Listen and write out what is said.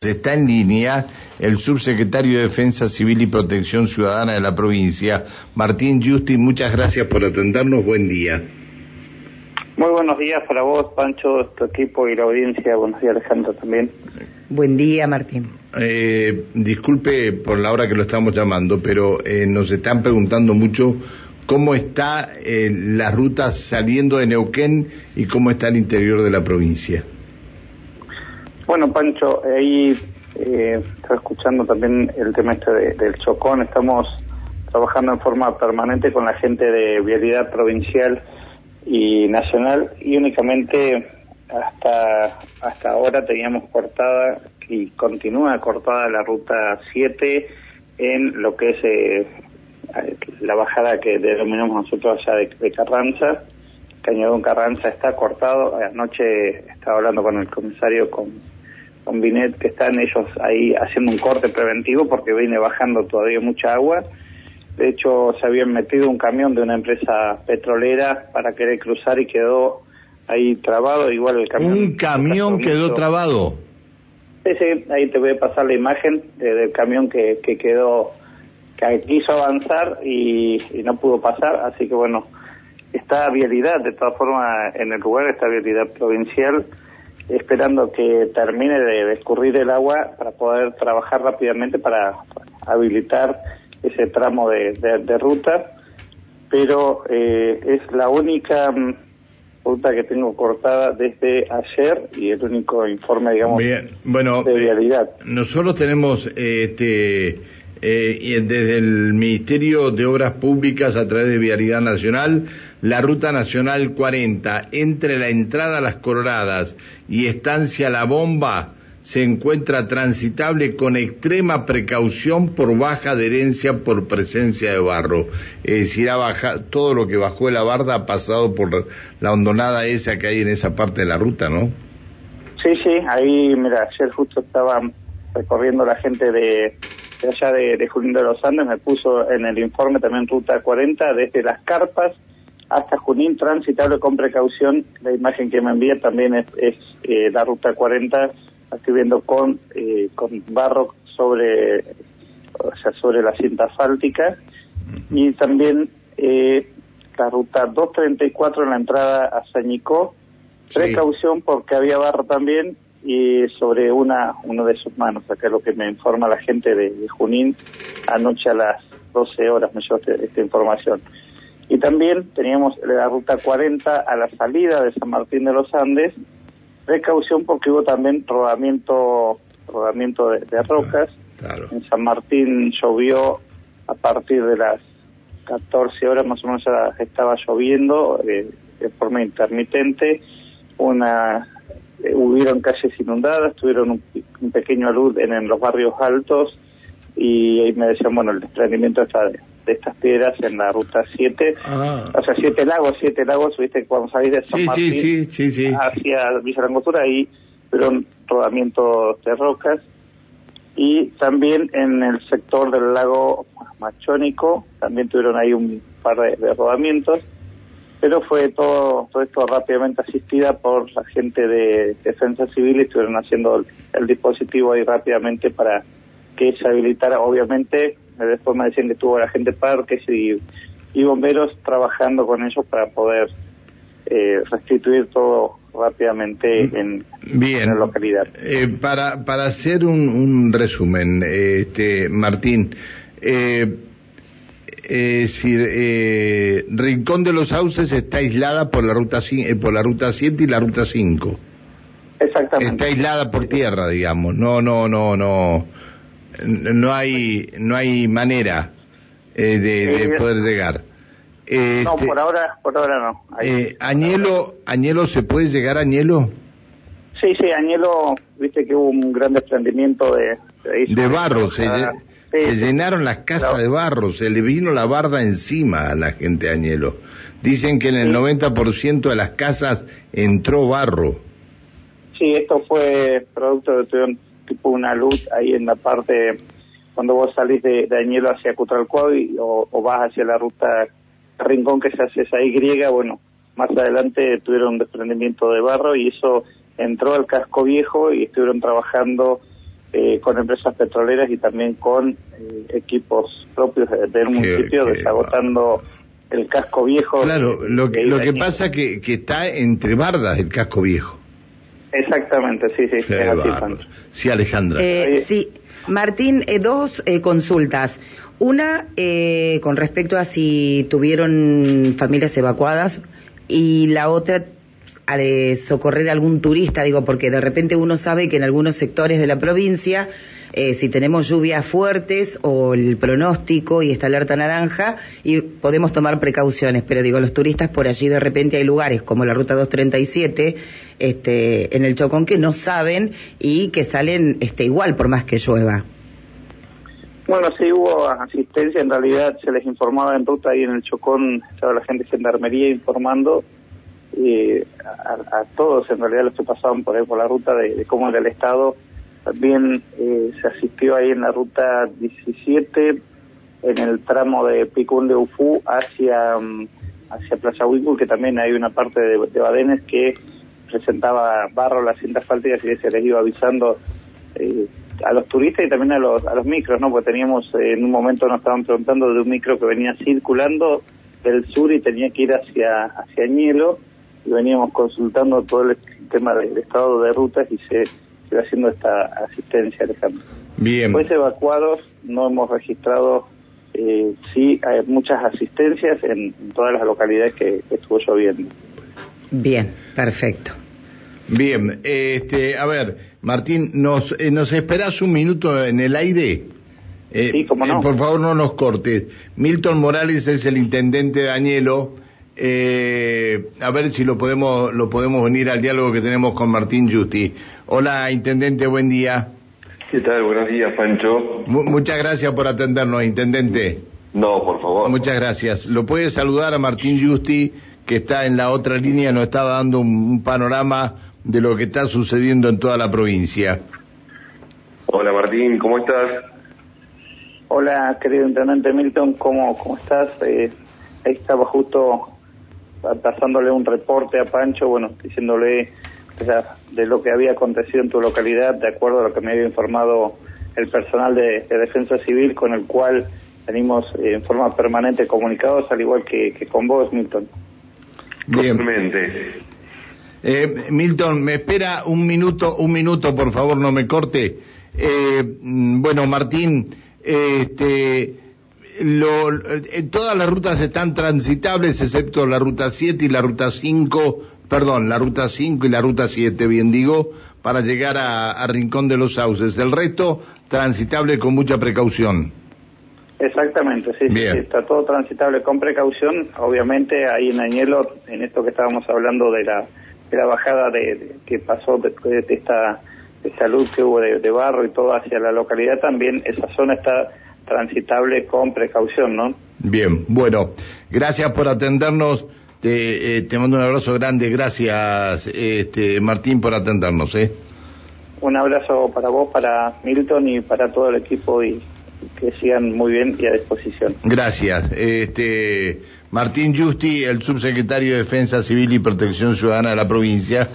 Está en línea el subsecretario de Defensa Civil y Protección Ciudadana de la provincia, Martín Justi. Muchas gracias por atendernos. Buen día. Muy buenos días para vos, Pancho, tu equipo y la audiencia. Buenos días, Alejandro, también. Buen día, Martín. Eh, disculpe por la hora que lo estamos llamando, pero eh, nos están preguntando mucho cómo está eh, la ruta saliendo de Neuquén y cómo está el interior de la provincia. Bueno, Pancho, ahí eh, estaba escuchando también el tema este del Chocón. Estamos trabajando en forma permanente con la gente de Vialidad Provincial y Nacional y únicamente hasta, hasta ahora teníamos cortada y continúa cortada la ruta 7 en lo que es eh, la bajada que denominamos nosotros allá de, de Carranza. Cañadón Carranza está cortado. Anoche estaba hablando con el comisario con con Binet, que están ellos ahí haciendo un corte preventivo porque viene bajando todavía mucha agua. De hecho, se habían metido un camión de una empresa petrolera para querer cruzar y quedó ahí trabado. Igual el camión. ¿Un camión quedó trabado? Sí, sí, ahí te voy a pasar la imagen del camión que, que quedó, que quiso avanzar y, y no pudo pasar. Así que bueno, está vialidad, de todas formas, en el lugar está vialidad provincial esperando que termine de escurrir el agua para poder trabajar rápidamente para habilitar ese tramo de, ruta, pero eh, es la única mm, ruta que tengo cortada desde ayer y el único informe, digamos, bueno, de vialidad. Eh, nosotros tenemos este eh, desde el Ministerio de Obras Públicas a través de Vialidad Nacional, la Ruta Nacional 40, entre la entrada a Las Coloradas y Estancia La Bomba, se encuentra transitable con extrema precaución por baja adherencia por presencia de barro. Es decir, ha todo lo que bajó de la barda ha pasado por la hondonada esa que hay en esa parte de la ruta, ¿no? Sí, sí, ahí, mira, ayer justo estaba recorriendo la gente de allá de, de de los Andes, me puso en el informe también ruta 40, desde las carpas hasta Junín, transitable con precaución. La imagen que me envía también es, eh, la ruta 40, estoy viendo con, eh, con barro sobre, o sea, sobre la cinta asfáltica. Y también eh, la ruta 234 en la entrada a Sañicó, precaución porque había barro también y sobre una uno de sus manos, acá es lo que me informa la gente de, Junín, anoche a las 12 horas me llevó este, esta información. Y también teníamos la ruta 40 a la salida de San Martín de los Andes, precaución porque hubo también rodamiento, rodamiento de, rocas. En San Martín llovió a partir de las 14 horas más o menos estaba lloviendo eh, de forma intermitente, una eh, hubieron calles inundadas, tuvieron un, pequeño luz en, los barrios altos y ahí me decían, bueno, el desprendimiento está de, estas piedras en la ruta 7, ah. o sea, siete lagos, siete lagos, viste, cuando salís de San Martín hacia Villa Langostura, ahí tuvieron rodamientos de rocas. Y también en el sector del lago Machónico también tuvieron ahí un par de rodamientos. Pero fue todo, todo esto rápidamente asistida por la gente de Defensa Civil y estuvieron haciendo el, dispositivo ahí rápidamente para que se habilitara. Obviamente, después me decían que estuvo la gente parques y, y bomberos trabajando con ellos para poder eh, restituir todo rápidamente mm, en, Bien. la localidad. Eh, para, para hacer un, un resumen, este Martín, eh, es decir, eh, Rincón de los Sauces está aislada por la ruta eh, por la ruta 7 y la ruta 5. Exactamente. Está aislada por tierra, digamos. No, no, no, no. No hay, no hay manera eh, de, poder llegar. no, este, por ahora, por ahora no. Añelo, Añelo, ¿se puede llegar a Añelo? Sí, sí, Añelo, viste que hubo un gran desprendimiento de... De, barro, se, se llenaron las casas de barro, se le vino la barda encima a la gente Añelo. Dicen que en el 90% de las casas entró barro. Sí, esto fue producto de tipo una luz ahí en la parte, cuando vos salís de, Añelo hacia Cutralcó o, o vas hacia la ruta Rincón que se hace esa Y, bueno, más adelante tuvieron un desprendimiento de barro y eso entró al casco viejo y estuvieron trabajando eh, con empresas petroleras y también con eh, equipos propios del municipio, desagotando el casco viejo. Claro, lo, que, lo que pasa que, que está entre bardas el casco viejo. Exactamente, sí, sí. sí, Alejandra. Eh, sí, Martín, eh, dos eh, consultas. Una con respecto a si tuvieron familias evacuadas y la otra a de socorrer a algún turista, digo, porque de repente uno sabe que en algunos sectores de la provincia eh, si tenemos lluvias fuertes o el pronóstico y está alerta naranja y podemos tomar precauciones, pero digo, los turistas por allí de repente hay lugares como la ruta 237 este, en el Chocón que no saben y que salen este, igual por más que llueva. Bueno, sí hubo asistencia, en realidad se les informaba en ruta ahí en el Chocón, estaba la gente de Gendarmería informando eh, a, todos en realidad los que pasaban por ahí por la ruta de cómo era el estado también eh, se asistió ahí en la ruta 17, en el tramo de Picún de Ufú hacia, mm, hacia Plaza Huicul, que también hay una parte de, Badenes que presentaba barro las cintas asfálticas y se les iba avisando eh, a los turistas y también a los, a los micros, ¿no? Porque teníamos, eh, en un momento nos estaban preguntando de un micro que venía circulando del sur y tenía que ir hacia, hacia Ñelo y veníamos consultando todo el tema del estado de rutas y se va haciendo esta asistencia, Alejandro. Bien. Después evacuados no hemos registrado, eh, sí, hay muchas asistencias en, todas las localidades que, estuvo lloviendo. Bien, perfecto. Bien, este, a ver, Martín, ¿nos, eh, ¿nos esperás un minuto en el aire? Eh, sí, cómo no. por favor, no nos cortes. Milton Morales es el intendente de Añelo. A ver si lo podemos, lo podemos venir al diálogo que tenemos con Martín Justi. Hola, Intendente, buen día. ¿Qué tal? Buenos días, Pancho. muchas gracias por atendernos, Intendente. No, por favor. Muchas gracias. ¿Lo puede saludar a Martín Justi, que está en la otra línea, nos está dando un, panorama de lo que está sucediendo en toda la provincia? Hola, Martín, ¿cómo estás? Hola, querido Intendente Milton, ¿cómo, cómo estás? Eh, ahí estaba justo pasándole un reporte a Pancho, bueno, diciéndole de lo que había acontecido en tu localidad, de acuerdo a lo que me había informado el personal de, Defensa Civil, con el cual venimos eh, en forma permanente comunicados, al igual que, con vos, Milton. Bien. Eh, Milton, me espera un minuto, un minuto, por favor, no me corte. Eh, mm, bueno, Martín, este, lo, todas las rutas están transitables, excepto la ruta 7 y la ruta 5 perdón, la ruta 5 y la ruta 7, bien digo, para llegar a, Rincón de los Sauces. El resto, transitable con mucha precaución. Exactamente, sí, sí, está todo transitable con precaución. Obviamente ahí en Añelo, en esto que estábamos hablando de la, de la bajada de, que pasó después de esta, esta luz que hubo de, de barro y todo hacia la localidad, también esa zona está transitable con precaución, ¿no? Bien, bueno, gracias por atendernos. Te, eh, te mando un abrazo grande, gracias este, Martín por atendernos. ¿eh? Un abrazo para vos, para Milton y para todo el equipo y que sigan muy bien y a disposición. Gracias. Este, Martín Justi, el subsecretario de Defensa Civil y Protección Ciudadana de la provincia.